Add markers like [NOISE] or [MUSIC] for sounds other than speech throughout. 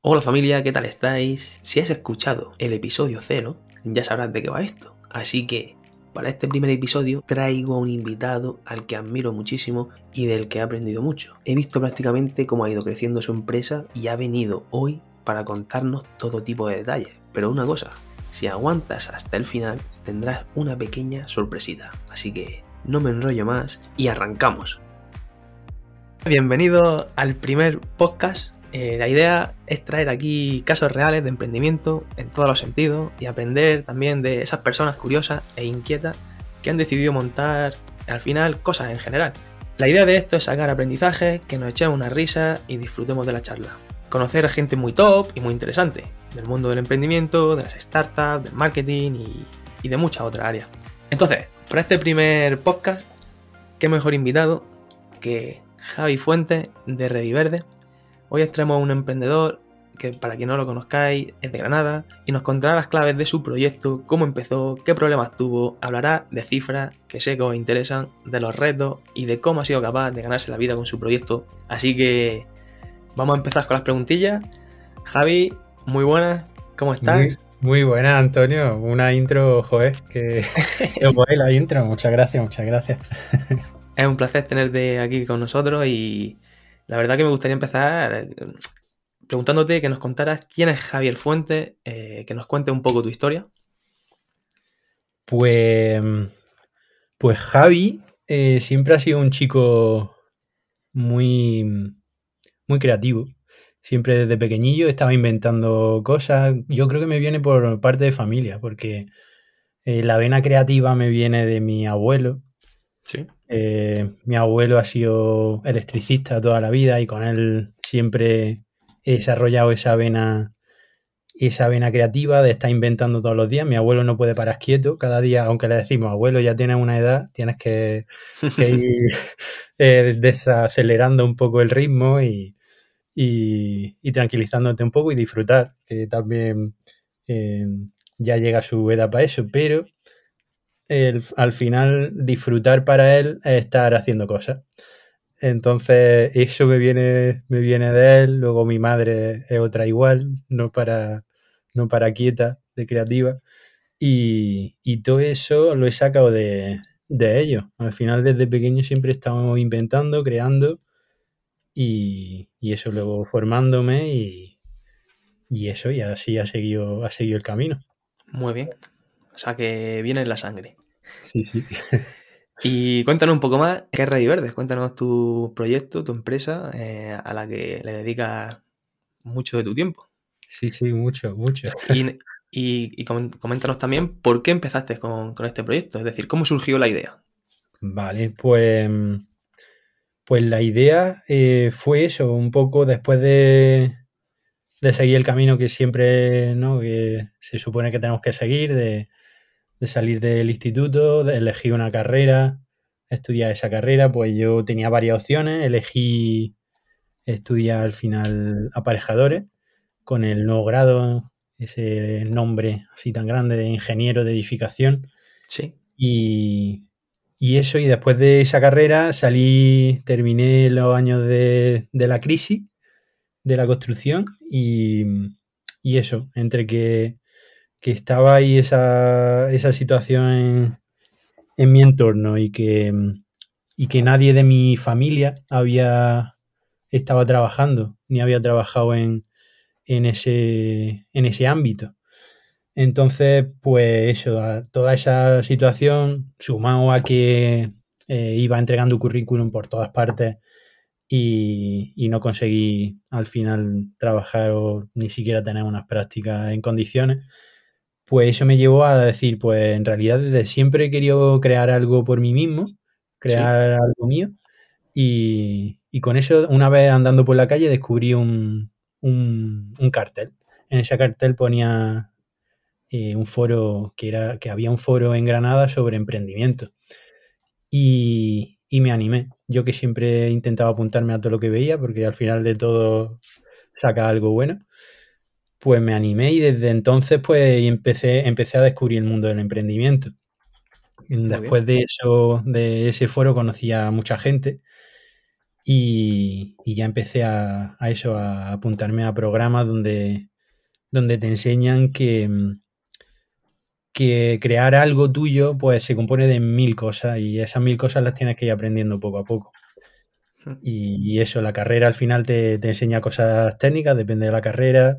Hola familia, ¿qué tal estáis? Si has escuchado el episodio 0, ya sabrás de qué va esto. Así que, para este primer episodio, traigo a un invitado al que admiro muchísimo y del que he aprendido mucho. He visto prácticamente cómo ha ido creciendo su empresa y ha venido hoy para contarnos todo tipo de detalles. Pero una cosa, si aguantas hasta el final, tendrás una pequeña sorpresita. Así que no me enrollo más y arrancamos. Bienvenido al primer podcast eh, la idea es traer aquí casos reales de emprendimiento en todos los sentidos y aprender también de esas personas curiosas e inquietas que han decidido montar al final cosas en general. La idea de esto es sacar aprendizajes, que nos echemos una risa y disfrutemos de la charla. Conocer a gente muy top y muy interesante, del mundo del emprendimiento, de las startups, del marketing y, y de muchas otras áreas. Entonces, para este primer podcast, qué mejor invitado que Javi Fuentes de Reviverde, Hoy extraemos a un emprendedor que para quien no lo conozcáis es de Granada y nos contará las claves de su proyecto, cómo empezó, qué problemas tuvo, hablará de cifras que sé que os interesan, de los retos y de cómo ha sido capaz de ganarse la vida con su proyecto. Así que vamos a empezar con las preguntillas. Javi, muy buenas, ¿cómo estás? Muy, buena, Antonio. Una intro, joder, que [LAUGHS] la intro. Muchas gracias, muchas gracias. es un placer tenerte aquí con nosotros y la verdad que me gustaría empezar eh, preguntándote que nos contaras quién es Javier Fuente, eh, que nos cuente un poco tu historia. Pues, pues Javi eh, siempre ha sido un chico muy, muy creativo. Siempre desde pequeñillo estaba inventando cosas. Yo creo que me viene por parte de familia, porque la vena creativa me viene de mi abuelo. Sí. Eh, mi abuelo ha sido electricista toda la vida y con él siempre he desarrollado esa vena, esa vena creativa de estar inventando todos los días. Mi abuelo no puede parar quieto. Cada día, aunque le decimos, abuelo, ya tienes una edad, tienes que, [LAUGHS] ir eh, desacelerando un poco el ritmo y, tranquilizándote un poco y disfrutar, que también eh, ya llega su edad para eso. Pero al final disfrutar para él es estar haciendo cosas. Entonces, eso me viene, me viene de él. Luego mi madre es otra igual, no para, no para quieta, de creativa. Y, todo eso lo he sacado de, de ellos. Al final, desde pequeño siempre estamos inventando, creando. Y, eso luego formándome y, y eso, y así ha seguido, ha seguido el camino. Muy bien. O sea que viene en la sangre. Sí, sí. Y cuéntanos un poco más, ¿qué es Rey Verdes? Cuéntanos tu proyecto, tu empresa, eh, a la que le dedicas mucho de tu tiempo. Sí, sí, mucho, mucho. Y, coméntanos también por qué empezaste con, este proyecto, es decir, cómo surgió la idea. Vale, pues, pues la idea eh, fue eso, un poco después de, de seguir el camino que siempre, ¿no? Que se supone que tenemos que seguir, de, de salir del instituto, de elegir una carrera, estudiar esa carrera, pues yo tenía varias opciones, elegí estudiar al final aparejadores con el nuevo grado, ese nombre así tan grande de ingeniero de edificación. Sí. Y, eso, y después de esa carrera salí, terminé los años de, la crisis de la construcción y, y eso, entre que que estaba ahí esa, esa situación en, mi entorno y que, y que nadie de mi familia había estaba trabajando ni había trabajado en, en, ese, en ese ámbito. Entonces, pues eso, toda esa situación, sumado a que eh, iba entregando currículum por todas partes y, y, no conseguí al final trabajar o ni siquiera tener unas prácticas en condiciones, pues eso me llevó a decir, pues en realidad desde siempre he querido crear algo por mí mismo, crear algo mío. Y, con eso, una vez andando por la calle, descubrí un, cartel. En ese cartel ponía eh, un foro, que, era, que había un foro en Granada sobre emprendimiento. Y, y me animé. Yo que siempre intentaba apuntarme a todo lo que veía, porque al final de todo saca algo bueno pues me animé y desde entonces pues empecé, empecé a descubrir el mundo del emprendimiento. Después de eso, de ese foro conocí a mucha gente Y, ya empecé a, eso, a apuntarme a programas donde, donde te enseñan que, que crear algo tuyo pues se compone de mil cosas y esas mil cosas las tienes que ir aprendiendo poco a poco. Hmm. Y, eso, la carrera al final te, enseña cosas técnicas, depende de la carrera,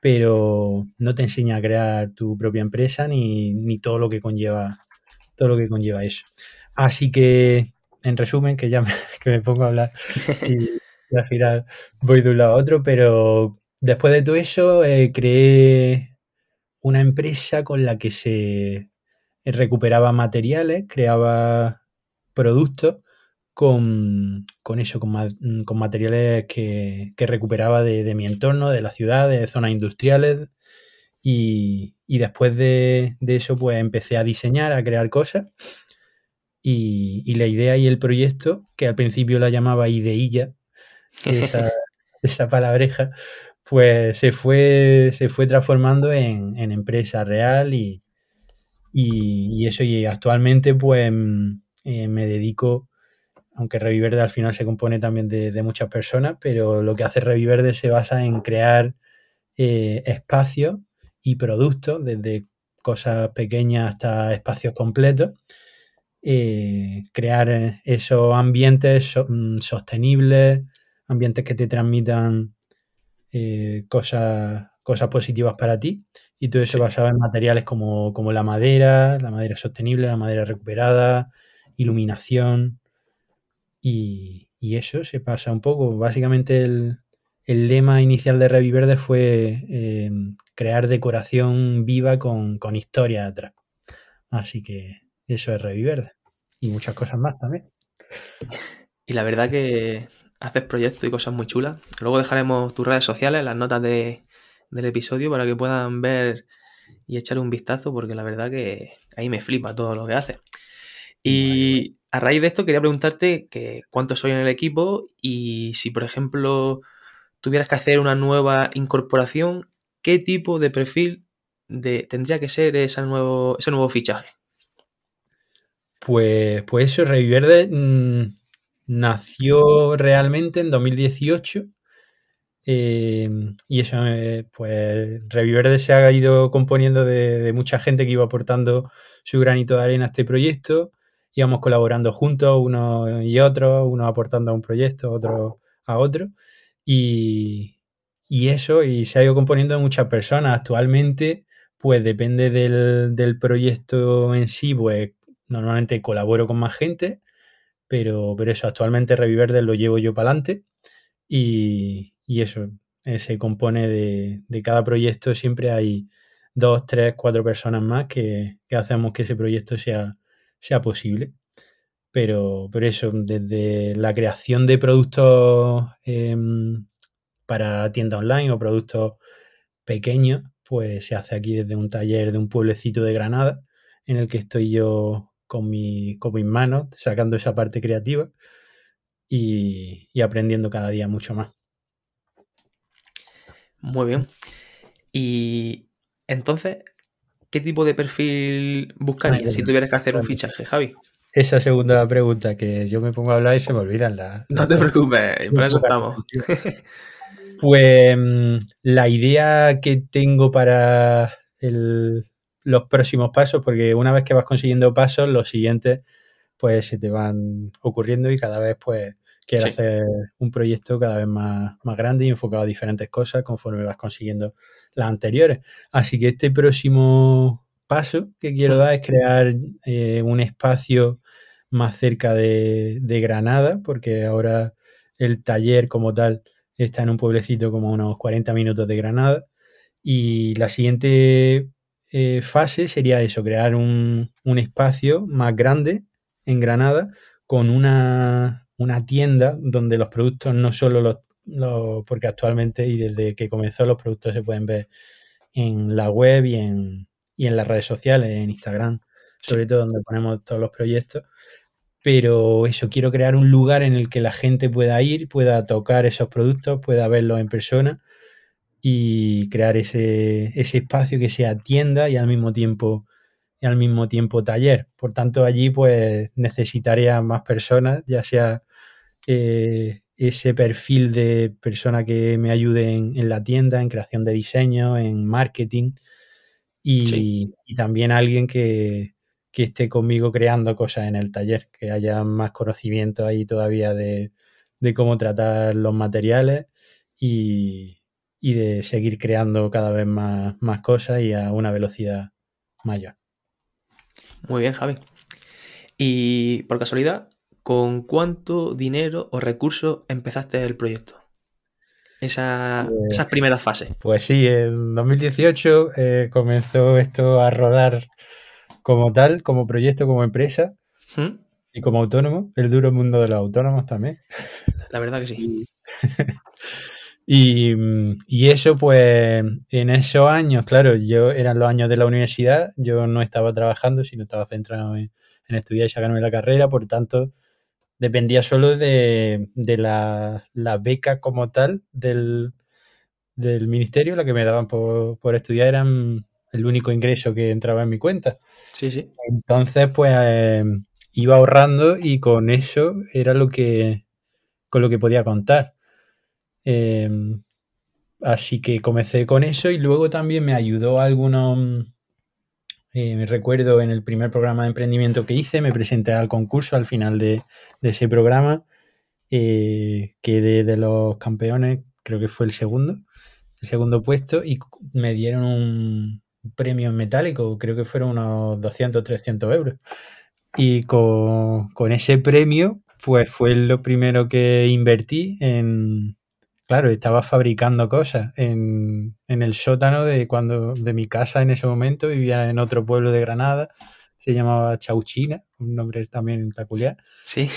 pero no te enseña a crear tu propia empresa ni, ni todo lo que conlleva todo lo que conlleva eso. Así que en resumen, que ya me, [LAUGHS] que me pongo a hablar y, [LAUGHS] al final voy de un lado a otro, pero después de todo eso eh, creé una empresa con la que se recuperaba materiales, creaba productos con, eso, con, materiales que, recuperaba de, mi entorno, de la ciudad, de zonas industriales. Y, después de, de, eso, pues empecé a diseñar, a crear cosas. Y, la idea y el proyecto, que al principio la llamaba ideilla, esa, [LAUGHS] [LAUGHS] esa palabreja, pues se fue, se fue transformando en, empresa real y, eso. Y actualmente, pues mm, eh, me dedico, aunque Reviverde al final se compone también de, muchas personas, pero lo que hace Reviverde se basa en crear eh, espacios y productos, desde cosas pequeñas hasta espacios completos eh, crear esos ambientes mm, sostenibles, ambientes que te transmitan eh, cosas, cosas positivas para ti. Y todo eso basado en materiales como, la madera, la madera sostenible, la madera recuperada, iluminación. Y, eso se pasa un poco. Básicamente el, lema inicial de Reviverde fue crear decoración viva con, con historia atrás. Así que eso es Reviverde y muchas cosas más también. Y la verdad que haces proyectos y cosas muy chulas. Luego dejaremos tus redes sociales, las notas del episodio para que puedan ver y echar un vistazo porque la verdad que ahí me flipa todo lo que haces. Y a raíz de esto quería preguntarte que cuántos soy en el equipo y si por ejemplo tuvieras que hacer una nueva incorporación, ¿qué tipo de perfil de, tendría que ser ese nuevo, ese nuevo fichaje? Pues, pues eso, Reviverde mm, nació realmente en 2018. Eh, y eso, eh, pues Reviverde se ha ido componiendo de, mucha gente que iba aportando su granito de arena a este proyecto. Íbamos colaborando juntos, unos y otros, unos aportando a un proyecto, otros a otro. Y, y, eso, y se ha ido componiendo de muchas personas. Actualmente, pues depende del, del proyecto en sí, pues Normalmente colaboro con más gente, pero, pero eso, actualmente Reviverde lo llevo yo para adelante y, eso, eh, se compone de, cada proyecto, siempre hay dos, tres, cuatro personas más que, hacemos que ese proyecto sea, sea posible. Pero, pero eso, desde la creación de productos em, para tienda online o productos pequeños, pues se hace aquí desde un taller de un pueblecito de Granada, en el que estoy yo con, mi, con mis manos, sacando esa parte creativa y, aprendiendo cada día mucho más. Muy bien. Y entonces, ¿qué tipo de perfil buscarías si tuvieras que hacer un fichaje, Javi? Esa segunda pregunta que yo me pongo a hablar y se me olvidan las. No te preocupes, por eso estamos. [LAUGHS] Pues mm, la idea que tengo para el, los próximos pasos, porque una vez que vas consiguiendo pasos, los siguientes pues se te van ocurriendo y cada vez pues quieres hacer un proyecto cada vez más, más grande y enfocado a diferentes cosas conforme vas consiguiendo las anteriores. Así que este próximo paso que quiero dar es crear eh, un espacio más cerca de, de, Granada, porque ahora el taller como tal está en un pueblecito como unos 40 minutos de Granada. Y la siguiente eh, fase sería eso, crear un, espacio más grande en Granada con una, tienda donde los productos no solo los, porque actualmente y desde que comenzó los productos se pueden ver en la web y en, y en las redes sociales, en Instagram, sobre todo donde ponemos todos los proyectos. Pero eso, quiero crear un lugar en el que la gente pueda ir, pueda tocar esos productos, pueda verlos en persona y crear ese, espacio que sea tienda y al mismo tiempo y al mismo tiempo taller. Por tanto, allí pues necesitaría más personas, ya sea eh, ese perfil de persona que me ayude en, la tienda, en creación de diseño, en marketing y, también alguien que, esté conmigo creando cosas en el taller, que haya más conocimiento ahí todavía de, cómo tratar los materiales y, de seguir creando cada vez más, más cosas y a una velocidad mayor. Muy bien, Javi. Y por casualidad, ¿con cuánto dinero o recursos empezaste el proyecto? Esa, pues esas primeras fases. Pues sí, en 2018 eh, comenzó esto a rodar como tal, como proyecto, como empresa ¿Mm? y como autónomo, el duro mundo de los autónomos también. La verdad que sí. [LAUGHS] y, y, eso, pues, en esos años, claro, yo eran los años de la universidad, yo no estaba trabajando, sino estaba centrado en, en estudiar y sacarme la carrera, por tanto, dependía solo de, la, beca como tal del, ministerio, la que me daban por, estudiar eran el único ingreso que entraba en mi cuenta. Sí, sí. Entonces, pues em, iba ahorrando y con eso era lo que con lo que podía contar. Em, así que comencé con eso y luego también me ayudó algunos eh, me recuerdo en el primer programa de emprendimiento que hice, me presenté al concurso al final de, ese programa, eh, quedé de los campeones, creo que fue el segundo, el segundo puesto, y me dieron un premio en metálico, creo que fueron unos 200, 300 euros. Y con, con ese premio, pues fue lo primero que invertí en, Claro, estaba fabricando cosas en, el sótano de cuando de mi casa en ese momento, vivía en otro pueblo de Granada, se llamaba Chauchina, un nombre también peculiar. Sí.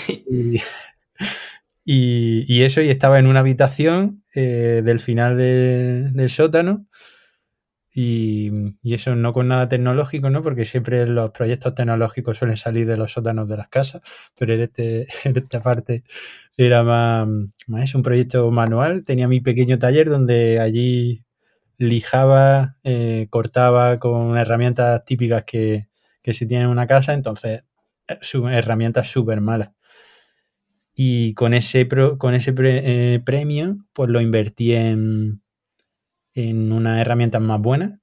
Y, eso, y estaba en una habitación eh, del final del sótano y, eso no con nada tecnológico, ¿no? Porque siempre los proyectos tecnológicos suelen salir de los sótanos de las casas, pero en, este, [LAUGHS] esta parte era más, más un proyecto manual. Tenía mi pequeño taller donde allí lijaba, eh, cortaba con herramientas típicas que, se tienen en una casa, entonces eh, herramientas súper malas. Y con ese, con ese eh, premio, pues lo invertí en, en unas herramientas más buenas.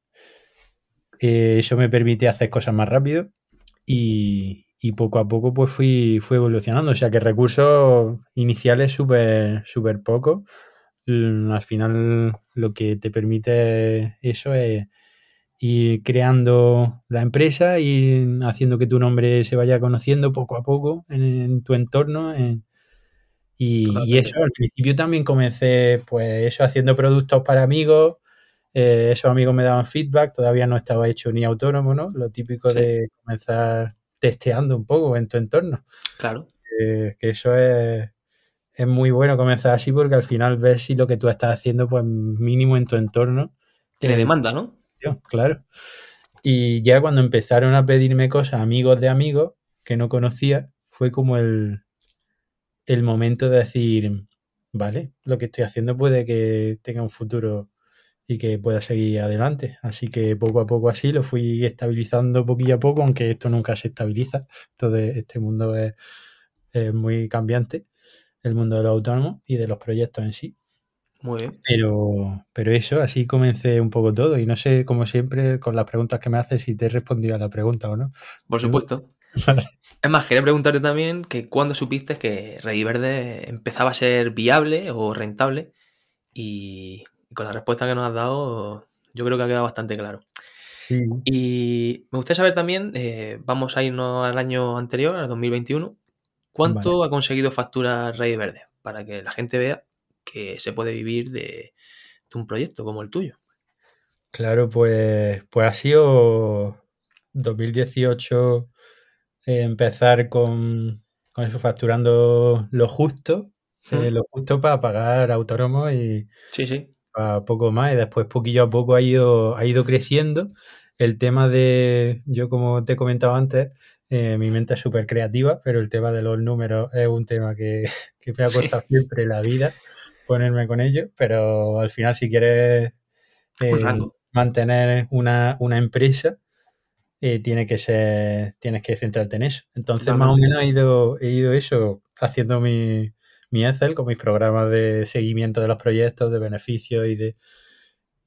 Eh, eso me permite hacer cosas más rápido y, poco a poco pues fui, fui evolucionando. O sea que recursos iniciales súper super poco. Mm, al final lo que te permite eso es ir creando la empresa y haciendo que tu nombre se vaya conociendo poco a poco en, tu entorno. Y, eso, al principio también comencé, pues eso, haciendo productos para amigos, eh, esos amigos me daban feedback, todavía no estaba hecho ni autónomo, ¿no? Lo típico de comenzar testeando un poco en tu entorno. Claro. que eso es, es muy bueno comenzar así porque al final ves si lo que tú estás haciendo, pues mínimo en tu entorno. Tiene demanda, ¿no? Claro. Y ya cuando empezaron a pedirme cosas amigos de amigos que no conocía, fue como el, el momento de decir, vale, lo que estoy haciendo puede que tenga un futuro y que pueda seguir adelante. Así que poco a poco así lo fui estabilizando poquillo a poco, aunque esto nunca se estabiliza. Todo este mundo es, muy cambiante, el mundo de los autónomos y de los proyectos en sí. Muy bien. Pero, pero eso, así comencé un poco todo. Y no sé, como siempre, con las preguntas que me haces, si te he respondido a la pregunta o no. Por supuesto. [LAUGHS] Es más, quería preguntarte también que cuándo supiste que Rey Verde empezaba a ser viable o rentable y con la respuesta que nos has dado, yo creo que ha quedado bastante claro. Sí. Y me gustaría saber también, eh, vamos a irnos al año anterior, al 2021, ¿cuánto ha conseguido facturar Rey Verde? Para que la gente vea que se puede vivir de, un proyecto como el tuyo. Claro, pues, pues ha sido 2018 eh, empezar con, con, eso, facturando lo justo, eh, lo justo para pagar autónomos y, sí, sí. poco más y después poquillo a poco ha ido, ha ido creciendo. El tema de, yo como te he comentado antes, eh, mi mente es súper creativa, pero el tema de los números es un tema que, [LAUGHS] me ha costado siempre la vida ponerme con ello, pero al final si quieres eh, mantener una, empresa, eh, tiene que ser, tienes que centrarte en eso. Entonces, más o menos he ido, he ido eso, haciendo mi, mi Excel con mis programas de seguimiento de los proyectos, de beneficios y de,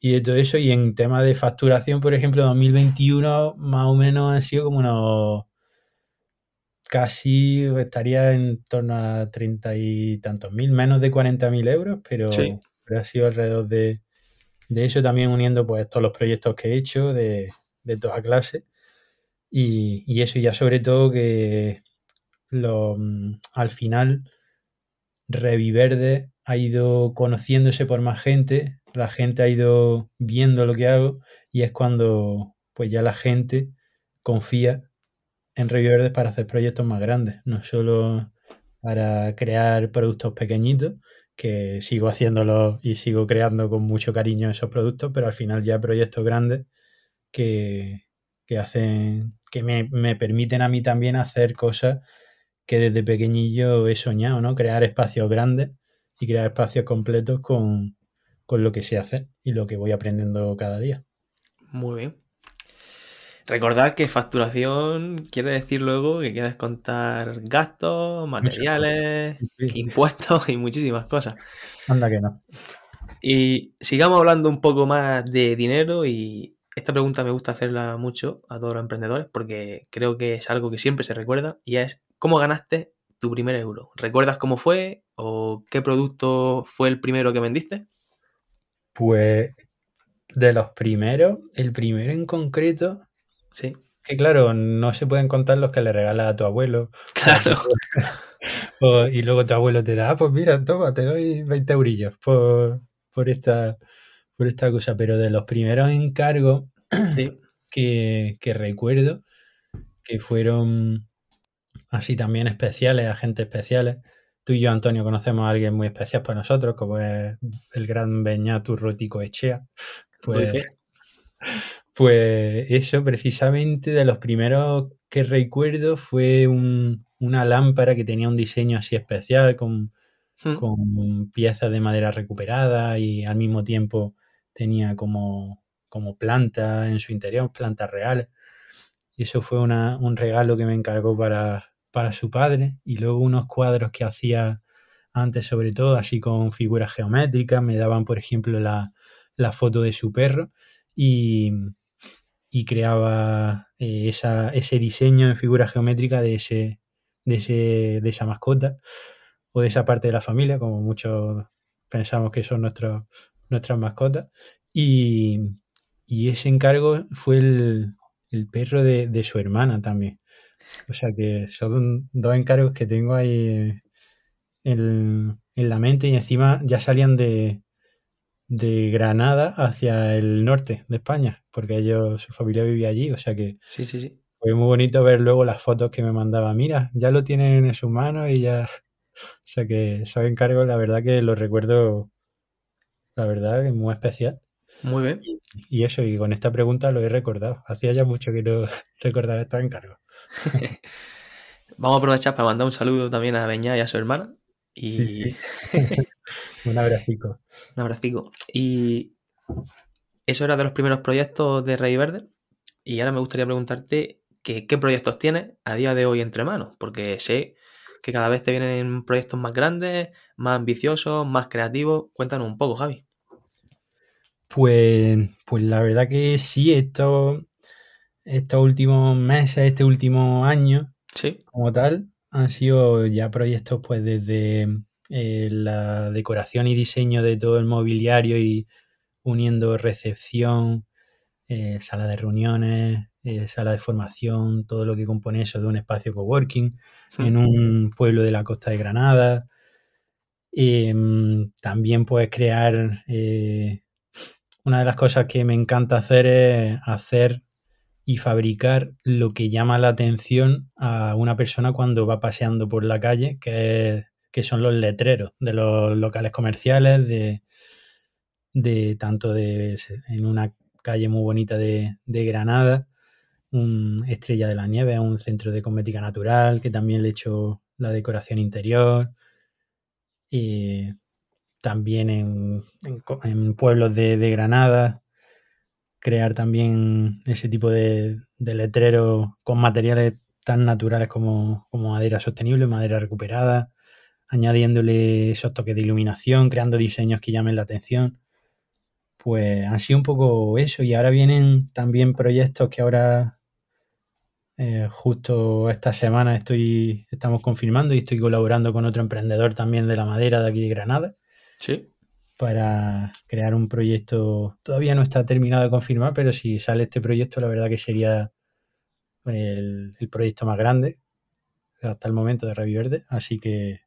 y de todo eso. Y en tema de facturación, por ejemplo, 2021 más o menos han sido como unos casi estaría en torno a treinta y tantos mil, menos de 40 mil euros, pero, ha sido alrededor de, eso también uniendo pues todos los proyectos que he hecho de, de toda clase. Y, eso ya sobre todo que lo, mm, al final Reviverde ha ido conociéndose por más gente, la gente ha ido viendo lo que hago y es cuando pues ya la gente confía en Reviverde para hacer proyectos más grandes, no solo para crear productos pequeñitos, que sigo haciéndolo y sigo creando con mucho cariño esos productos, pero al final ya proyectos grandes que, hacen, que me, me permiten a mí también hacer cosas que desde pequeñillo he soñado, ¿no? Crear espacios grandes y crear espacios completos con, lo que sé hacer y lo que voy aprendiendo cada día. Muy bien. Recordar que facturación quiere decir luego que quieres contar gastos, materiales, impuestos y muchísimas cosas. Anda que no. Y sigamos hablando un poco más de dinero y esta pregunta me gusta hacerla mucho a todos los emprendedores porque creo que es algo que siempre se recuerda y es ¿cómo ganaste tu primer euro? ¿Recuerdas cómo fue o qué producto fue el primero que vendiste? Pues de los primeros, el primero en concreto, sí. Que claro, no se pueden contar los que le regalas a tu abuelo. [LAUGHS] Claro. [LAUGHS] y luego tu abuelo te da, ah, pues mira, toma, te doy 20 eurillos por, por, esta, por esta cosa. Pero de los primeros encargos [CLEARS THROAT] que, que recuerdo, que fueron así también especiales, agentes especiales. Tú y yo, Antonio, conocemos a alguien muy especial para nosotros, como es el gran Beñatu Rotico Echea. Pues, pues eso, precisamente de los primeros que recuerdo fue una lámpara que tenía un diseño así especial, con, hmm. con piezas de madera recuperada y al mismo tiempo tenía como, como plantas en su interior, plantas reales. Y eso fue un regalo que me encargó para, para su padre. Y luego unos cuadros que hacía antes sobre todo, así con figuras geométricas, me daban por ejemplo la, foto de su perro. Y, y creaba eh, esa, ese diseño en figura geométrica de, ese, de, ese, de esa mascota o de esa parte de la familia, como muchos pensamos que son nuestros, nuestras mascotas. Y, y ese encargo fue el, el perro de, de, su hermana también. O sea que son dos encargos que tengo ahí en, la mente y encima ya salían de, de Granada hacia el norte de España, porque ellos, su familia vivía allí, o sea que sí, sí, sí. fue muy bonito ver luego las fotos que me mandaba. Mira, ya lo tienen en sus manos y ya. O sea que esos encargos, la verdad que los recuerdo, la verdad que es muy especial. Muy bien. Y, eso, y con esta pregunta lo he recordado. Hacía ya mucho que no [LAUGHS] recordaba estos encargos. [LAUGHS] Vamos a aprovechar para mandar un saludo también a Beñá y a su hermana. Y... Sí, sí. [LAUGHS] un abracico. Un abracico. Y eso era de los primeros proyectos de Rey Verde. Y ahora me gustaría preguntarte qué proyectos tienes a día de hoy entre manos, porque sé que cada vez te vienen proyectos más grandes, más ambiciosos, más creativos. Cuéntanos un poco, Javi. Pues, pues la verdad que sí, esto, estos últimos meses, este último año, sí. como tal, han sido ya proyectos pues desde eh, la decoración y diseño de todo el mobiliario y uniendo recepción, eh, sala de reuniones, eh, sala de formación, todo lo que compone eso de un espacio coworking hmm. en un pueblo de la costa de Granada. Em, también puedes crear, una de las cosas que me encanta hacer es hacer y fabricar lo que llama la atención a una persona cuando va paseando por la calle, que, son los letreros de los locales comerciales, de, de tanto de en una calle muy bonita de, Granada, un Estrella de la Nieve, un centro de cosmética natural, que también le he hecho la decoración interior. Y también en, pueblos de, de Granada, crear también ese tipo de, de letreros con materiales tan naturales como, madera sostenible, madera recuperada, añadiéndole esos toques de iluminación, creando diseños que llamen la atención. Pues han sido un poco eso. Y ahora vienen también proyectos que ahora eh, justo esta semana estoy, estamos confirmando y estoy colaborando con otro emprendedor también de la madera de aquí de Granada. Sí. Para crear un proyecto. Todavía no está terminado de confirmar, pero si sale este proyecto, la verdad que sería el, proyecto más grande hasta el momento de Reviverde. Así que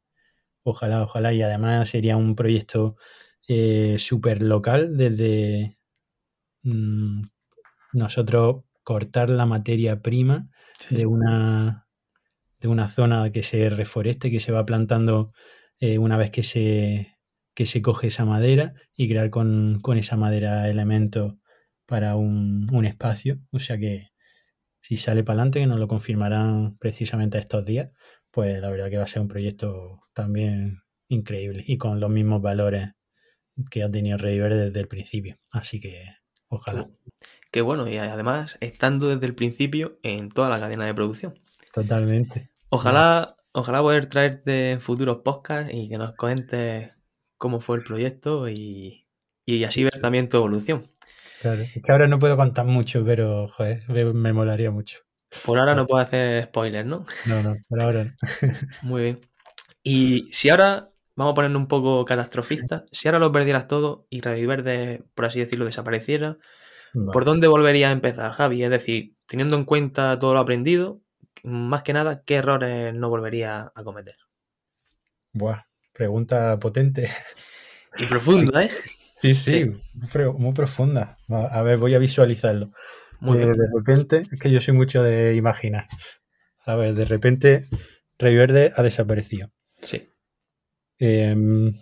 ojalá, ojalá. Y además sería un proyecto eh, súper local desde mm, nosotros cortar la materia prima de, una, de una zona que se reforeste, que se va plantando eh, una vez que se, que se coge esa madera y crear con, esa madera elementos para un, un, espacio. O sea que si sale para adelante, que nos lo confirmarán precisamente estos días, pues la verdad que va a ser un proyecto también increíble y con los mismos valores que ha tenido River desde el principio. Así que ojalá. Qué bueno, y además estando desde el principio en toda la cadena de producción. Totalmente. Ojalá, ojalá poder traerte en futuros podcasts y que nos cuentes cómo fue el proyecto y, y así ver también tu evolución. Claro, es que ahora no puedo contar mucho, pero joder, me, molaría mucho. Por ahora no puedo hacer spoilers, ¿no? No, no, por ahora no. [LAUGHS] Muy bien. Y si ahora, vamos a ponernos un poco catastrofista, si ahora lo perdieras todo y Revivir, de, por así decirlo, desapareciera, ¿por dónde volverías a empezar, Javi? Es decir, teniendo en cuenta todo lo aprendido, más que nada, ¿qué errores no volvería a cometer? Buah, pregunta potente. Y profunda, [LAUGHS] ¿eh? Sí, sí, muy profunda. A ver, voy a visualizarlo. Muy eh, de repente, es que yo soy mucho de imaginar. A ver, de repente, Rey Verde ha desaparecido. Sí. Em,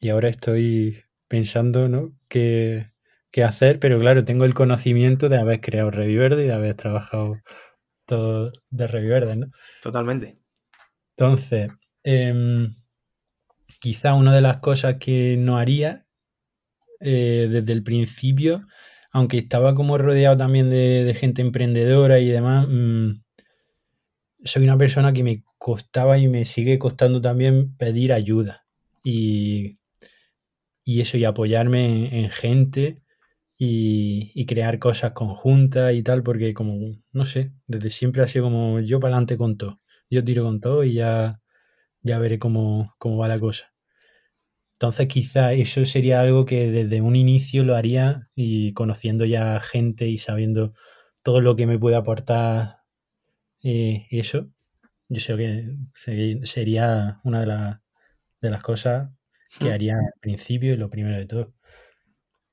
y ahora estoy pensando, ¿no? ¿Qué, hacer? Pero claro, tengo el conocimiento de haber creado Rey Verde y de haber trabajado todo de Rey Verde, ¿no? Totalmente. Entonces, em, quizá una de las cosas que no haría eh, desde el principio, aunque estaba como rodeado también de, gente emprendedora y demás, mm, soy una persona que me costaba y me sigue costando también pedir ayuda y, eso y apoyarme en, gente y, crear cosas conjuntas y tal, porque como, no sé, desde siempre ha sido como yo para adelante con todo, yo tiro con todo y ya, ya veré cómo, cómo va la cosa. Entonces quizá eso sería algo que desde un inicio lo haría y conociendo ya gente y sabiendo todo lo que me puede aportar eh, eso, yo sé que sería una de, las cosas que hmm. haría al principio y lo primero de todo.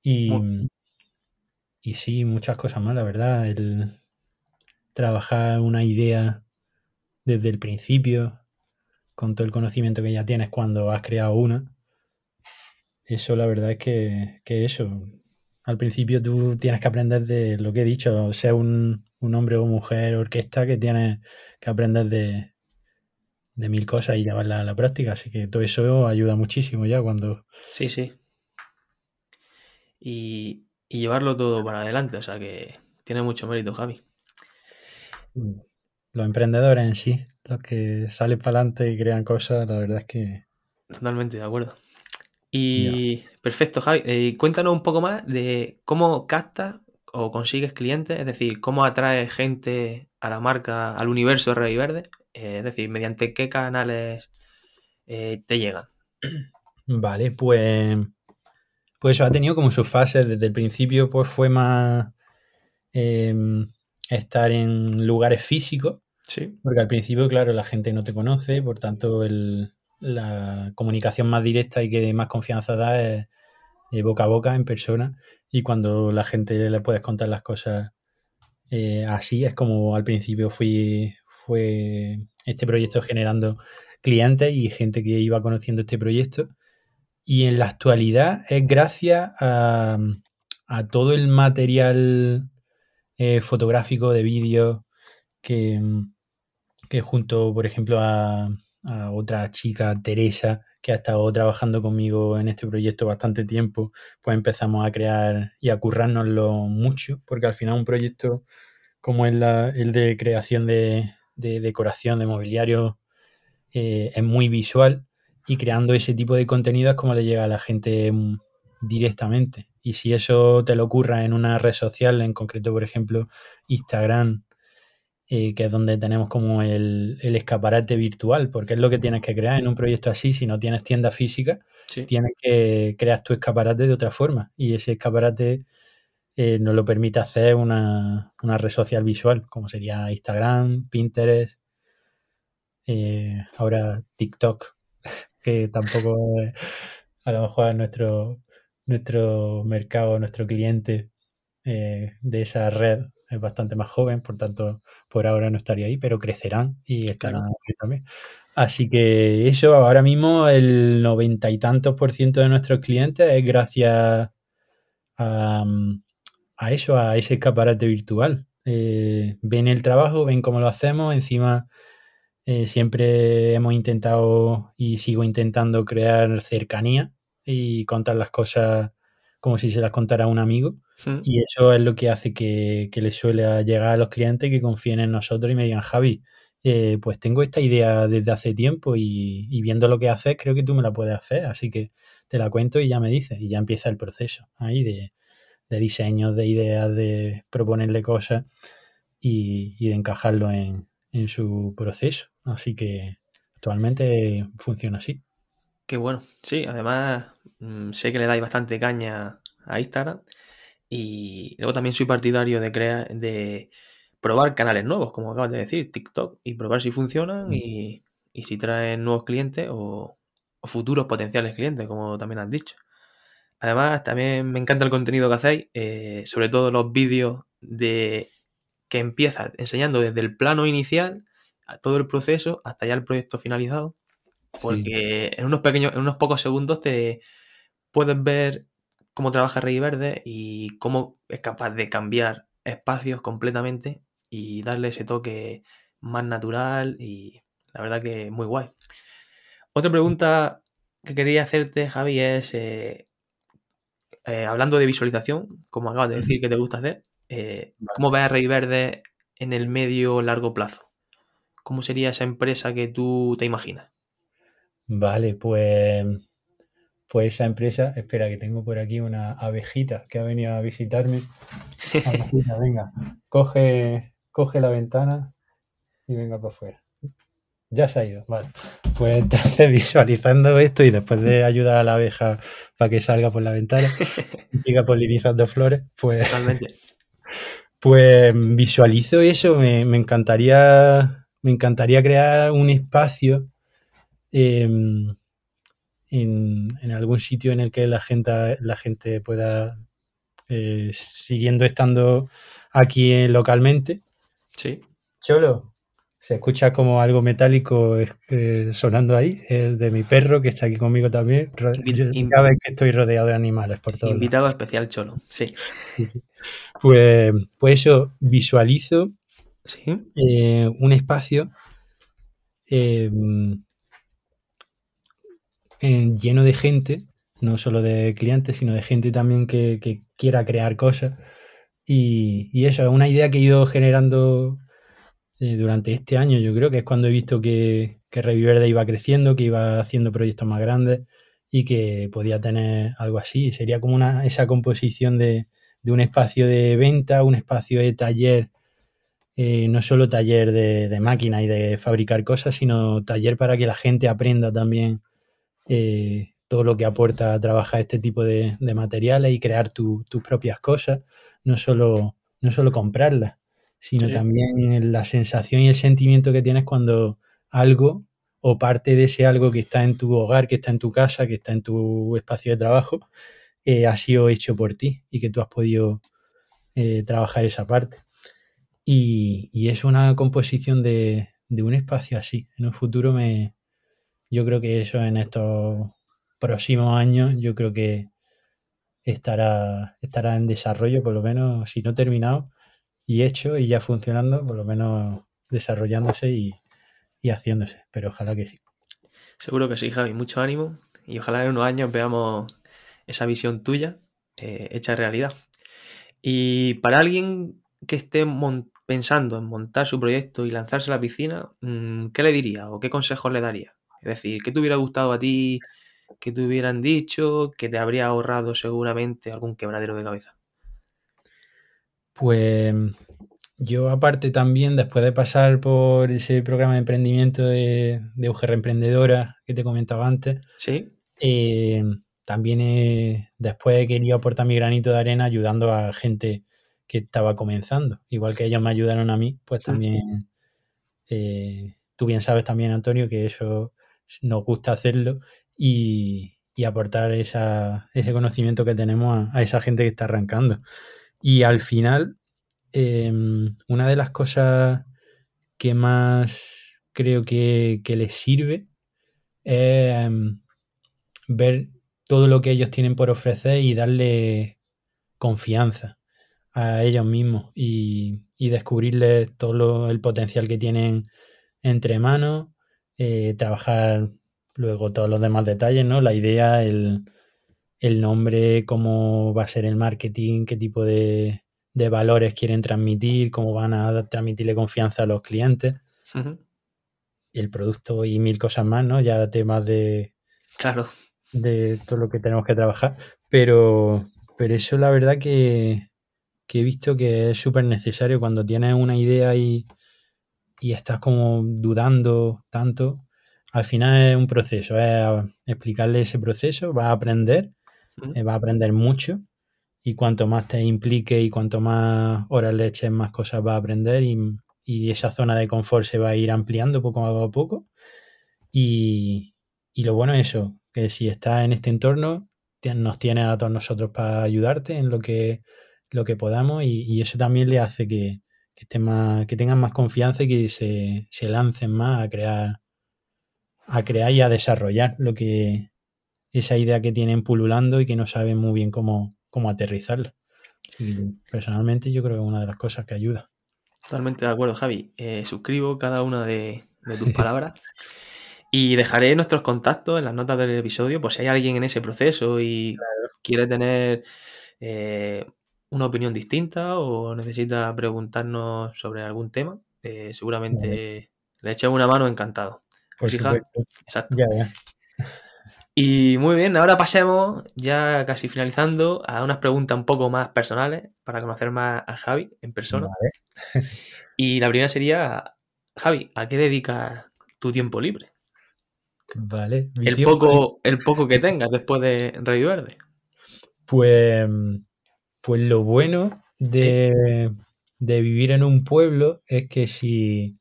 Y, y sí, muchas cosas más, la verdad. El trabajar una idea desde el principio, con todo el conocimiento que ya tienes cuando has creado una eso la verdad es que, que eso. Al principio tú tienes que aprender de lo que he dicho, ser un, hombre o mujer orquesta que tienes que aprender de, mil cosas y llevarla a la práctica. Así que todo eso ayuda muchísimo ya cuando. Sí, sí. Y, y llevarlo todo para adelante. O sea que tiene mucho mérito, Javi. Mm. Los emprendedores en sí, los que salen para adelante y crean cosas, la verdad es que. Totalmente de acuerdo. Y perfecto, Javi. Eh, cuéntanos un poco más de cómo captas o consigues clientes, es decir, cómo atraes gente a la marca, al universo Rey Verde, eh, es decir, mediante qué canales eh, te llegan. Vale, pues, pues eso ha tenido como sus fases. Desde el principio, pues fue más em, estar en lugares físicos. Sí. Porque al principio, claro, la gente no te conoce, por tanto, el, la comunicación más directa y que más confianza da es, boca a boca, en persona. Y cuando la gente le puedes contar las cosas eh, así, es como al principio fui, fue este proyecto generando clientes y gente que iba conociendo este proyecto. Y en la actualidad es gracias a, todo el material eh, fotográfico de vídeo que, junto, por ejemplo, a, otra chica, Teresa, que ha estado trabajando conmigo en este proyecto bastante tiempo, pues empezamos a crear y a currárnoslo mucho, porque al final un proyecto como el, el de creación de, decoración, de mobiliario, eh, es muy visual y creando ese tipo de contenidos como le llega a la gente mm, directamente. Y si eso te lo ocurra en una red social, en concreto, por ejemplo, Instagram, eh, que es donde tenemos como el, escaparate virtual, porque es lo que tienes que crear en un proyecto así, si no tienes tienda física, tienes que crear tu escaparate de otra forma. Y ese escaparate eh, nos lo permite hacer una, red social visual, como sería Instagram, Pinterest, eh, ahora TikTok, [LAUGHS] que tampoco a lo mejor es nuestro, nuestro mercado, nuestro cliente de esa red es bastante más joven, por tanto, por ahora no estaría ahí, pero crecerán y estarán aquí también. Así que eso, ahora mismo el noventa y tantos por ciento de nuestros clientes es gracias a, eso, a ese escaparate virtual. Eh, ven el trabajo, ven cómo lo hacemos, encima eh, siempre hemos intentado y sigo intentando crear cercanía y contar las cosas como si se las contara un amigo. Hmm. Y eso es lo que hace que, que les suele llegar a los clientes que confíen en nosotros y me digan, Javi, eh, pues tengo esta idea desde hace tiempo y, viendo lo que haces, creo que tú me la puedes hacer. Así que te la cuento y ya me dices. Y ya empieza el proceso ahí de, de diseños, de ideas, de proponerle cosas y, y de encajarlo en, en su proceso. Así que actualmente funciona así. Qué bueno. Sí, además mm, sé que le dais bastante caña a Instagram. Y luego también soy partidario de crear, de probar canales nuevos, como acabas de decir, TikTok, y probar si funcionan mm. y, si traen nuevos clientes o, futuros potenciales clientes, como también has dicho. Además, también me encanta el contenido que hacéis, eh, sobre todo los vídeos de que empieza enseñando desde el plano inicial a todo el proceso hasta ya el proyecto finalizado. Porque en unos pequeños, en unos pocos segundos te puedes ver cómo trabaja Rey Verde y cómo es capaz de cambiar espacios completamente y darle ese toque más natural y la verdad que muy guay. Otra pregunta que quería hacerte, Javi, es eh, eh, hablando de visualización, como acabas de decir que te gusta hacer, eh, ¿cómo ves a Rey Verde en el medio largo plazo? ¿Cómo sería esa empresa que tú te imaginas? Vale, pues, pues esa empresa, espera que tengo por aquí una abejita que ha venido a visitarme. [LAUGHS] Abejita, venga, coge, coge la ventana y venga para afuera. Ya se ha ido, vale. Pues entonces [LAUGHS] visualizando esto y después de ayudar a la abeja para que salga por la ventana y siga polinizando flores, pues, pues visualizo eso, me, me, encantaría, me encantaría crear un espacio Em, en, algún sitio en el que la gente, la gente pueda, eh, siguiendo estando aquí localmente. Sí. Cholo, se escucha como algo metálico eh, sonando ahí. Es de mi perro que está aquí conmigo también. Cada vez que estoy rodeado de animales por todo. Invitado especial, Cholo, sí. Pues, pues eso, visualizo eh, un espacio em, lleno de gente, no solo de clientes, sino de gente también que, quiera crear cosas. Y, eso es una idea que he ido generando eh, durante este año. Yo creo que es cuando he visto que, que Reviverde iba creciendo, que iba haciendo proyectos más grandes y que podía tener algo así. Sería como una, esa composición de, un espacio de venta, un espacio de taller, eh, no solo taller de, de máquina y de fabricar cosas, sino taller para que la gente aprenda también eh, todo lo que aporta a trabajar este tipo de, materiales y crear tus propias cosas, no solo, no solo comprarlas, sino también la sensación y el sentimiento que tienes cuando algo o parte de ese algo que está en tu hogar, que está en tu casa, que está en tu espacio de trabajo, eh, ha sido hecho por ti y que tú has podido eh, trabajar esa parte. Y, es una composición de, de, un espacio así. En un futuro me, yo creo que eso en estos próximos años, yo creo que estará, estará en desarrollo, por lo menos, si no terminado y hecho y ya funcionando, por lo menos desarrollándose y, haciéndose. Pero ojalá que sí. Seguro que sí, Javi. Mucho ánimo y ojalá en unos años veamos esa visión tuya eh, hecha realidad. Y para alguien que esté pensando en montar su proyecto y lanzarse a la piscina, mm, ¿qué le diría o qué consejos le daría? Es decir, ¿qué te hubiera gustado a ti que te hubieran dicho que te habría ahorrado seguramente algún quebradero de cabeza? Pues yo aparte también, después de pasar por ese programa de emprendimiento de, de UGR Emprendedora que te comentaba antes, ¿Sí? Eh, también después he querido aportar mi granito de arena ayudando a gente que estaba comenzando. Igual que ellos me ayudaron a mí, pues también eh, tú bien sabes también, Antonio, que eso nos gusta hacerlo y, aportar ese conocimiento que tenemos a, esa gente que está arrancando. Y al final, em, una de las cosas que más creo que, les sirve es em, ver todo lo que ellos tienen por ofrecer y darle confianza a ellos mismos y, y descubrirles todo el potencial que tienen entre manos, eh, trabajar luego todos los demás detalles, ¿no? La idea, el, nombre, cómo va a ser el marketing, qué tipo de, valores quieren transmitir, cómo van a transmitirle confianza a los clientes, el producto y mil cosas más, ¿no? Ya temas de... Claro. de todo lo que tenemos que trabajar, pero, pero eso la verdad que, he visto que es súper necesario. Cuando tienes una idea y, y estás como dudando tanto, al final es un proceso, es explicarle ese proceso, vas a aprender, eh, vas a aprender mucho y cuanto más te implique y cuanto más horas le eches, más cosas vas a aprender y, y esa zona de confort se va a ir ampliando poco a poco. Y, y lo bueno es eso, que si estás en este entorno, nos tiene a todos nosotros para ayudarte en lo que, lo que podamos y, eso también le hace que, que, más, que tengan más confianza y que se, se, lancen más a crear, a crear y a desarrollar lo que esa idea que tienen pululando y que no saben muy bien cómo, cómo aterrizarla. Y personalmente yo creo que es una de las cosas que ayuda. Totalmente de acuerdo, Javi. Eh, suscribo cada una de, de tus [LAUGHS] palabras. Y dejaré nuestros contactos en las notas del episodio por si hay alguien en ese proceso y quiere tener eh, una opinión distinta o necesita preguntarnos sobre algún tema. Eh, seguramente le echemos una mano encantado. Pues hija, exacto. Y muy bien, ahora pasemos, ya casi finalizando, a unas preguntas un poco más personales para conocer más a Javi en persona. [LAUGHS] Y la primera sería, Javi, ¿a qué dedicas tu tiempo libre? Vale. El poco, el poco que tengas después de Rey Verde. Pues, pues lo bueno de, vivir en un pueblo es que si,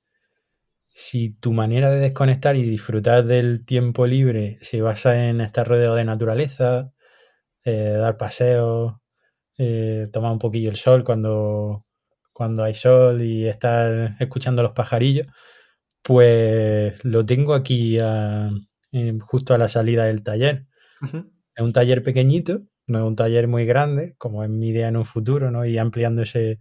si tu manera de desconectar y disfrutar del tiempo libre se basa en estar rodeado de naturaleza, eh, dar paseos, eh, tomar un poquillo el sol cuando, cuando hay sol y estar escuchando los pajarillos, pues lo tengo aquí justo a la salida del taller. Es un taller pequeñito, no es un taller muy grande, como es mi idea en un futuro, ¿no? Y ampliando ese,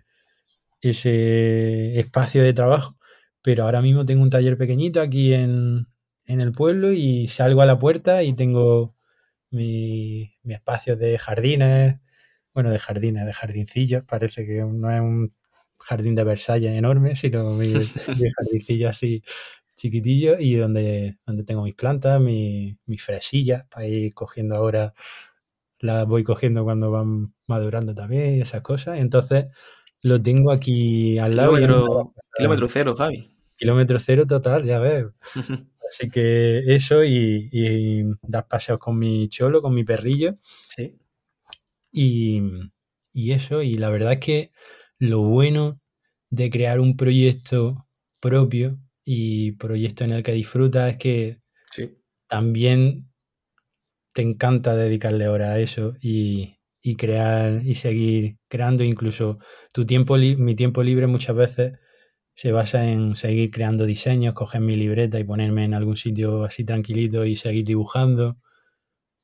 ese espacio de trabajo. Pero ahora mismo tengo un taller pequeñito aquí en, el pueblo y salgo a la puerta y tengo mi, mi espacio de jardines, bueno, de jardines, de jardincillos. Parece que no es un jardín de Versalles enorme, sino mi, [LAUGHS] jardincillo así chiquitillo y donde, donde tengo mis plantas, mis, fresillas, para ir cogiendo ahora, las voy cogiendo cuando van madurando también y esas cosas. Entonces lo tengo aquí al lado. Kilómetro, cero, Javi. Kilómetro cero total, ya ves. Así que eso y, y dar paseos con mi cholo, con mi perrillo. Sí. Y, y eso, y la verdad es que lo bueno de crear un proyecto propio y proyecto en el que disfrutas es que también te encanta dedicarle horas a eso y, crear y seguir creando incluso tu tiempo mi tiempo libre muchas veces se basa en seguir creando diseños, coger mi libreta y ponerme en algún sitio así tranquilito y seguir dibujando.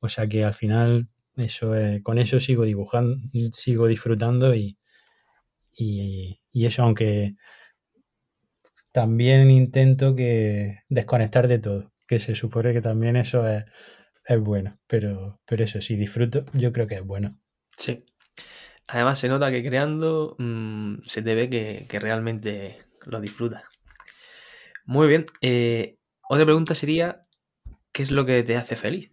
O sea que al final eso con eso sigo dibujando, sigo disfrutando y, y, eso, aunque también intento que desconectar de todo, que se supone que también eso es, bueno, pero, pero eso, sí, disfruto, yo creo que es bueno. Sí. Además se nota que creando mm, se te ve que, realmente lo disfrutas. Muy bien. Eh, otra pregunta sería, ¿qué es lo que te hace feliz?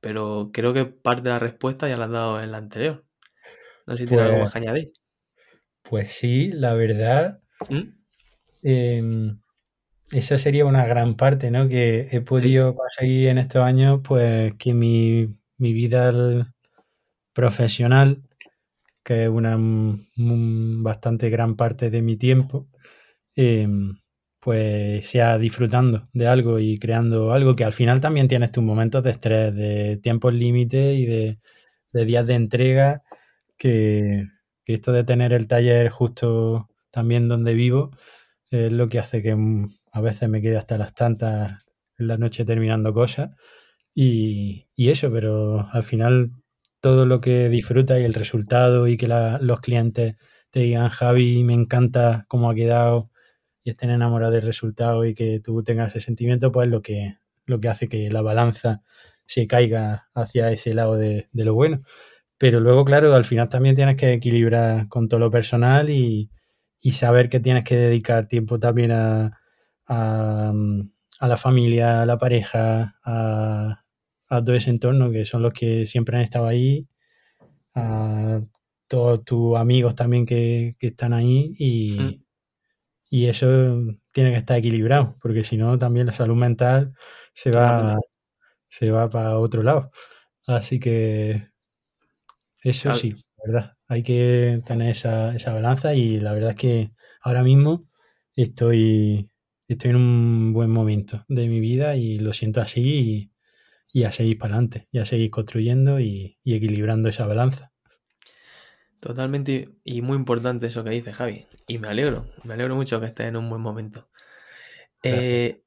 Pero creo que parte de la respuesta ya la has dado en la anterior. No sé si tienes algo Pues, más que añadir. pues sí, la verdad, ¿Mm? em, esa sería una gran parte, ¿no? Que he Sí, podido conseguir en estos años, pues que mi, mi vida profesional, que es una bastante gran parte de mi tiempo, em, pues sea disfrutando de algo y creando algo que al final también tienes tus momentos de estrés, de tiempos límites y de, días de entrega, que, esto de tener el taller justo también donde vivo es lo que hace que mm, a veces me quede hasta las tantas en la noche terminando cosas y eso, pero al final todo lo que disfrutas y el resultado y que la- los clientes te digan, Javi, me encanta cómo ha quedado y estén enamorados del resultado y que tú tengas ese sentimiento, pues lo que, lo que hace que la balanza se caiga hacia ese lado de, de lo bueno. Pero luego, claro, al final también tienes que equilibrar con todo lo personal y, y saber que tienes que dedicar tiempo también a, a, mm, a la familia, a la pareja, a, a todo ese entorno que son los que siempre han estado ahí, a todos tus amigos también que, que están ahí y, y eso tiene que estar equilibrado, porque si no también la salud mental se va, se va para otro lado. Así que eso Claro, sí, la verdad, hay que tener esa, esa balanza y la verdad es que ahora mismo estoy, estoy en un buen momento de mi vida y lo siento así y, y a seguir para adelante, y a seguir construyendo y, y equilibrando esa balanza. totalmente y muy importante eso que dices, Javi. Y me alegro, me alegro mucho que estés en un buen momento. Eh,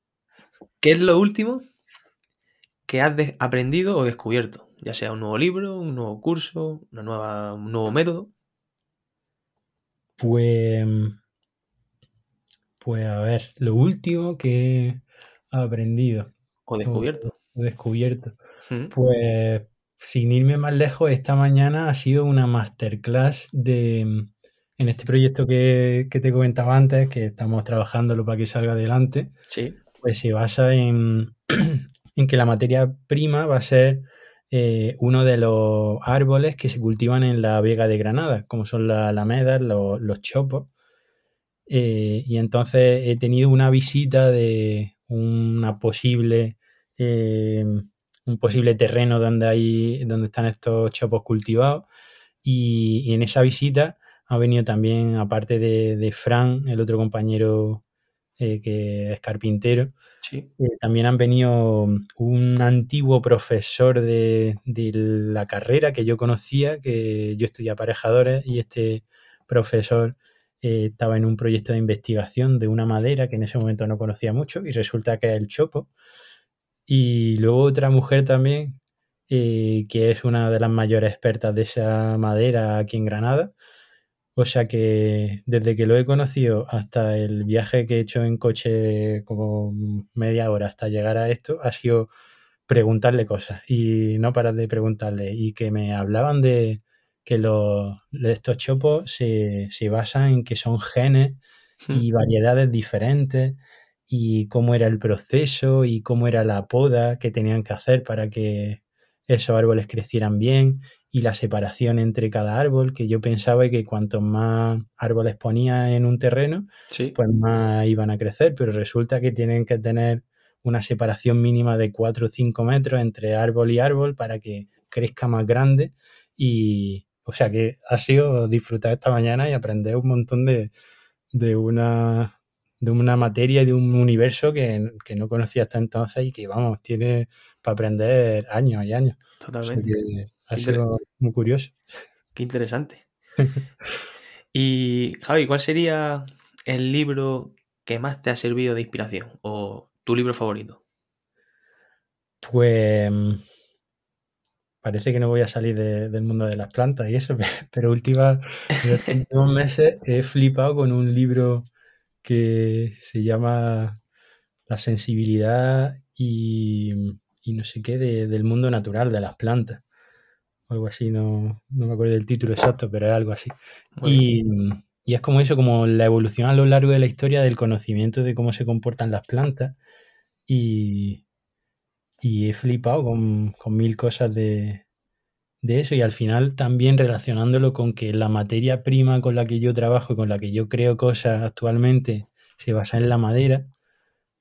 ¿qué es lo último que has aprendido o descubierto? Ya sea un nuevo libro, un nuevo curso, una nueva, un nuevo método. Pues, pues a ver, lo último que he aprendido o descubierto. Descubierto. Mm, Pues sin irme más lejos, esta mañana ha sido una masterclass de, en este proyecto que, que te comentaba antes, que estamos trabajándolo para que salga adelante, Sí, pues se basa en, [CLEARS THROAT] en que la materia prima va a ser eh, uno de los árboles que se cultivan en la Vega de Granada, como son las alamedas, los, los chopos. Eh, y entonces he tenido una visita de una posible, eh, un posible terreno donde, hay, donde están estos chopos cultivados. Y, y en esa visita ha venido también, aparte de, de Fran, el otro compañero eh, que es carpintero, sí, eh, también han venido un antiguo profesor de, de la carrera que yo conocía, que yo estudié aparejadores y este profesor eh, estaba en un proyecto de investigación de una madera que en ese momento no conocía mucho y resulta que es el chopo. Y luego otra mujer también, eh, que es una de las mayores expertas de esa madera aquí en Granada. O sea que desde que lo he conocido hasta el viaje que he hecho en coche como media hora hasta llegar a esto ha sido preguntarle cosas. Y no parar de preguntarle. Y que me hablaban de que los, estos chopos se, se basan en que son genes [LAUGHS] y variedades diferentes y cómo era el proceso y cómo era la poda que tenían que hacer para que esos árboles crecieran bien y la separación entre cada árbol, que yo pensaba que cuanto más árboles ponía en un terreno, sí, pues más iban a crecer, pero resulta que tienen que tener una separación mínima de 4 o 5 metros entre árbol y árbol para que crezca más grande y, o sea que ha sido disfrutar esta mañana y aprender un montón de, de una de una materia y de un universo que, que no conocía hasta entonces y que, vamos, tiene para aprender años y años. O sea totalmente. que ha sido muy curioso. qué interesante. [LAUGHS] Y Javi, ¿cuál sería el libro que más te ha servido de inspiración o tu libro favorito? Pues parece que no voy a salir de- del mundo de las plantas y eso, [LAUGHS] pero última, en [LAUGHS] últimos meses he flipado con un libro que se llama La sensibilidad y, y no sé qué de- del mundo natural, de las plantas. Algo así, no, no me acuerdo del título exacto, pero es algo así. Y, y es como eso, como la evolución a lo largo de la historia del conocimiento de cómo se comportan las plantas y, y he flipado con, con mil cosas de, de eso y al final también relacionándolo con que la materia prima con la que yo trabajo y con la que yo creo cosas actualmente se basa en la madera,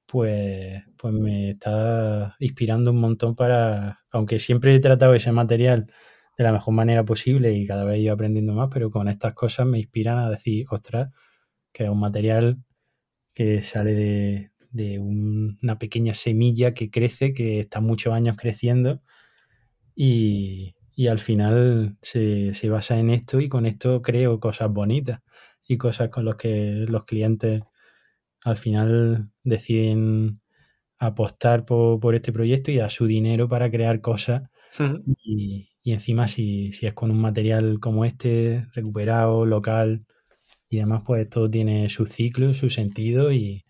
pues, pues me está inspirando un montón para, aunque siempre he tratado ese material de la mejor manera posible y cada vez he ido aprendiendo más, pero con estas cosas me inspiran a decir, ostras, que es un material que sale de, de una pequeña semilla que crece, que está muchos años creciendo y, y al final se, se, basa en esto y con esto creo cosas bonitas y cosas con las que los clientes al final deciden apostar por, por este proyecto y dar su dinero para crear cosas y, y, encima si, si, es con un material como este, recuperado, local y demás, pues todo tiene su ciclo, su sentido y,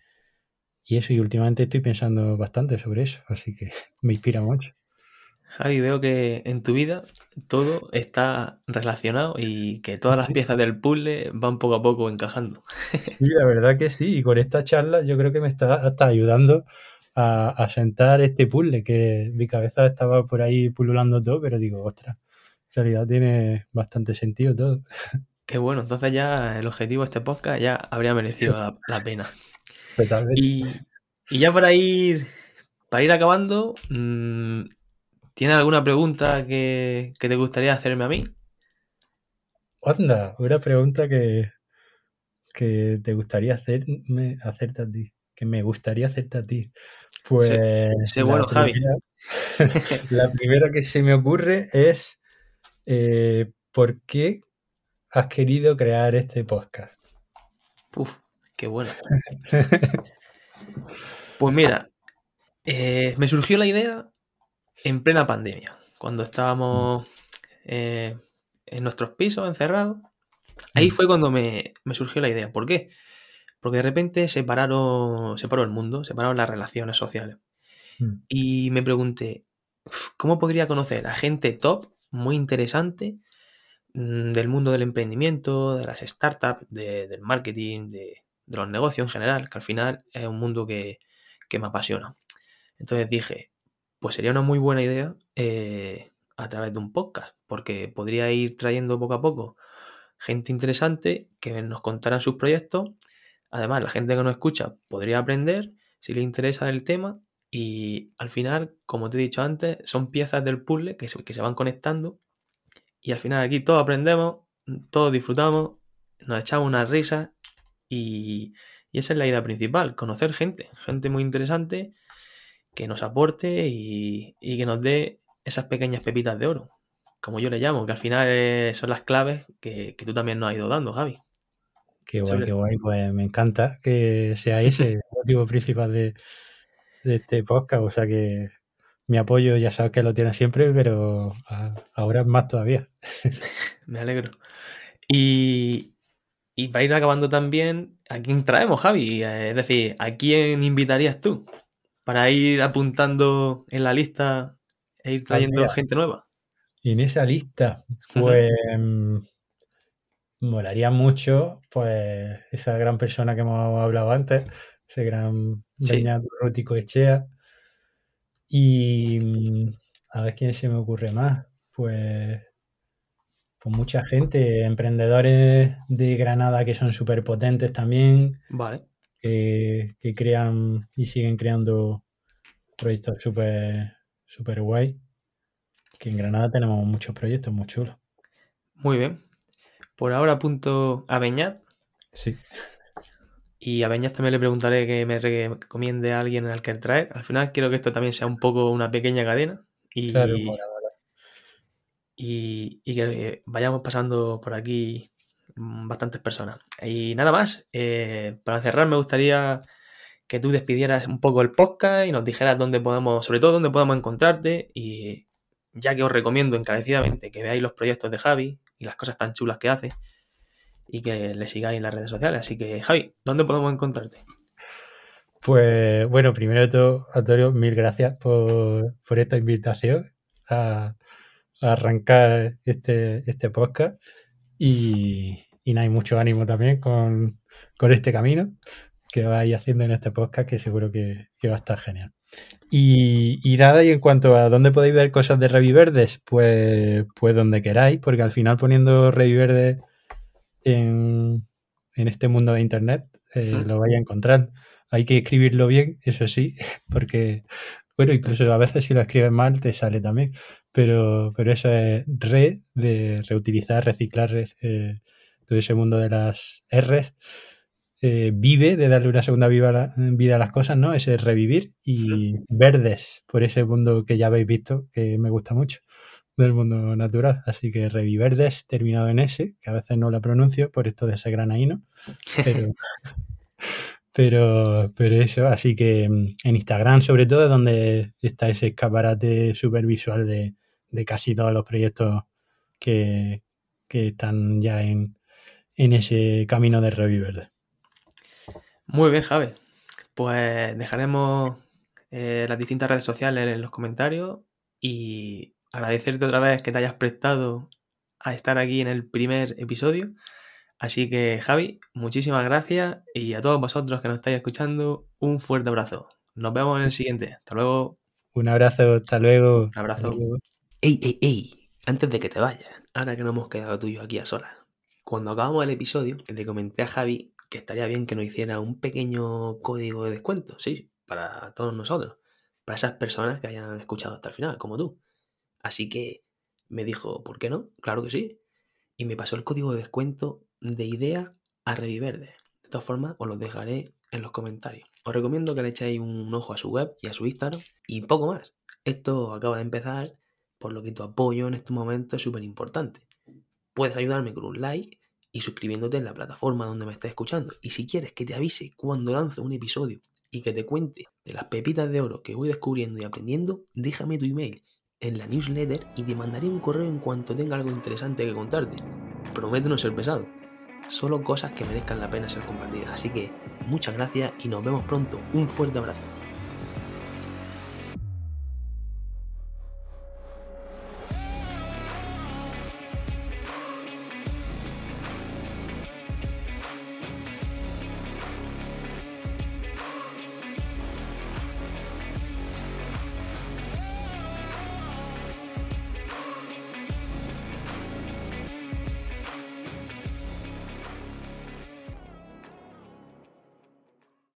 y eso, y últimamente estoy pensando bastante sobre eso, así que [LAUGHS] me inspira mucho. Javi, veo que en tu vida todo está relacionado y que todas las piezas del puzzle van poco a poco encajando. Sí, la verdad que sí. Y con esta charla yo creo que me está hasta ayudando a, a sentar este puzzle, que mi cabeza estaba por ahí pululando todo, pero digo, ostras, en realidad tiene bastante sentido todo. [LAUGHS] Qué bueno, entonces ya el objetivo de este podcast ya habría merecido la, la pena. Totalmente. Y, y, ya para ir, para ir acabando, mmm, ¿Tienes alguna pregunta que, que, te gustaría hacerme a mí? Anda, una pregunta que, que te gustaría hacerme, hacerte a ti. Que me gustaría hacerte a ti. Pues. Sé bueno, primera, Javi. [LAUGHS] [LAUGHS] la primera que se me ocurre es: eh, ¿por qué has querido crear este podcast? Uf, qué bueno. [LAUGHS] pues mira, eh, me surgió la idea en plena pandemia, cuando estábamos eh, en nuestros pisos encerrados. Ahí fue cuando me, me, surgió la idea. ¿Por qué? Porque de repente se pararon, se paró el mundo, se pararon las relaciones sociales. Y me pregunté, ¿cómo podría conocer a gente top, muy interesante, mm, del mundo del emprendimiento, de las startups, de, del marketing, de, de, los negocios en general, que al final es un mundo que, que me apasiona. Entonces dije, pues sería una muy buena idea eh, a través de un podcast, porque podría ir trayendo poco a poco gente interesante que nos contaran sus proyectos. Además, la gente que nos escucha podría aprender si le interesa el tema y al final, como te he dicho antes, son piezas del puzzle que se, van conectando y al final aquí todos aprendemos, todos disfrutamos, nos echamos unas risas y, y esa es la idea principal, conocer gente, gente muy interesante que nos aporte y, y, que nos dé esas pequeñas pepitas de oro, como yo le llamo, que al final eh, son las claves que, que, tú también nos has ido dando, Javi. Qué guay, Sobre... qué guay, pues me encanta que sea ese el [LAUGHS] motivo principal de, de, este podcast, o sea que mi apoyo ya sabes que lo tienes siempre, pero a, ahora es más todavía. [LAUGHS] me alegro. Y, y para ir acabando también, ¿a quién traemos, Javi? Es decir, ¿a quién invitarías tú? Para ir apuntando en la lista e ir trayendo gente nueva. Y en esa lista, pues uh -huh. molaría mucho, pues, esa gran persona que hemos hablado antes, ese gran sí. Rútico Echea. Y mm, a ver quién se me ocurre más. Pues, pues mucha gente, emprendedores de Granada que son súper potentes también. Vale que, que crean y siguen creando proyectos súper super guay. Que en Granada tenemos muchos proyectos muy chulos. Muy bien. Por ahora apunto a Beñat. Sí. Y a Beñat también le preguntaré que me recomiende a alguien al que traer. Al final quiero que esto también sea un poco una pequeña cadena. Y, claro, y, y que vayamos pasando por aquí bastantes personas. Y nada más, eh, para cerrar me gustaría que tú despidieras un poco el podcast y nos dijeras dónde podemos, sobre todo dónde podemos encontrarte y ya que os recomiendo encarecidamente que veáis los proyectos de Javi y las cosas tan chulas que hace y que le sigáis en las redes sociales. Así que Javi, ¿dónde podemos encontrarte? Pues bueno, primero de todo, Antonio, mil gracias por, por esta invitación a, a arrancar este, este podcast. Y, y nada, hay mucho ánimo también con, con este camino. que vais haciendo en este podcast, que seguro que, va a estar genial. Y, nada, y en cuanto a dónde podéis ver cosas de Reviverdes, pues, pues donde queráis, porque al final poniendo Reviverdes en, en este mundo de Internet eh, lo vais a encontrar. Hay que escribirlo bien, eso sí, [LAUGHS] porque, bueno, incluso a veces si lo escribes mal te sale también, pero, pero eso es re, de reutilizar, reciclar, eh, todo ese mundo de las R's. Eh, vive, de darle una segunda vida a, las cosas, ¿no? Ese revivir y verdes, por ese mundo que ya habéis visto, que me gusta mucho, del mundo natural. Así que reviverdes terminado en S, que a veces no la pronuncio por esto de ese granaíno, pero, [LAUGHS] pero, pero eso, así que mm, en Instagram sobre todo es donde está ese escaparate súper visual de, casi todos los proyectos que, están ya en, ese camino de Reviverde. Muy bien, Javi. Pues dejaremos eh, las distintas redes sociales en los comentarios y agradecerte otra vez que te hayas prestado a estar aquí en el primer episodio. Así que Javi, muchísimas gracias y a todos vosotros que nos estáis escuchando, un fuerte abrazo. Nos vemos en el siguiente. Hasta luego. Un abrazo, hasta luego. Un abrazo. Ey, ey, ey, antes de que te vayas, ahora que nos hemos quedado tú aquí a solas, cuando acabamos el episodio, le comenté a Javi que estaría bien que nos hiciera un pequeño código de descuento, sí, para todos nosotros, para esas personas que hayan escuchado hasta el final, como tú. Así que me dijo, ¿por qué no? Claro que sí. Y me pasó el código de descuento de idea a Reviverde. De todas formas, os lo dejaré en los comentarios. Os recomiendo que le echéis un ojo a su web y a su Instagram y poco más. Esto acaba de empezar, por lo que tu apoyo en este momento es súper importante. Puedes ayudarme con un like y suscribiéndote en la plataforma donde me estés escuchando. Y si quieres que te avise cuando lance un episodio y que te cuente de las pepitas de oro que voy descubriendo y aprendiendo, déjame tu email en la newsletter y te mandaré un correo en cuanto tenga algo interesante que contarte. Prometo no ser pesado solo cosas que merezcan la pena ser compartidas. Así que muchas gracias y nos vemos pronto. Un fuerte abrazo.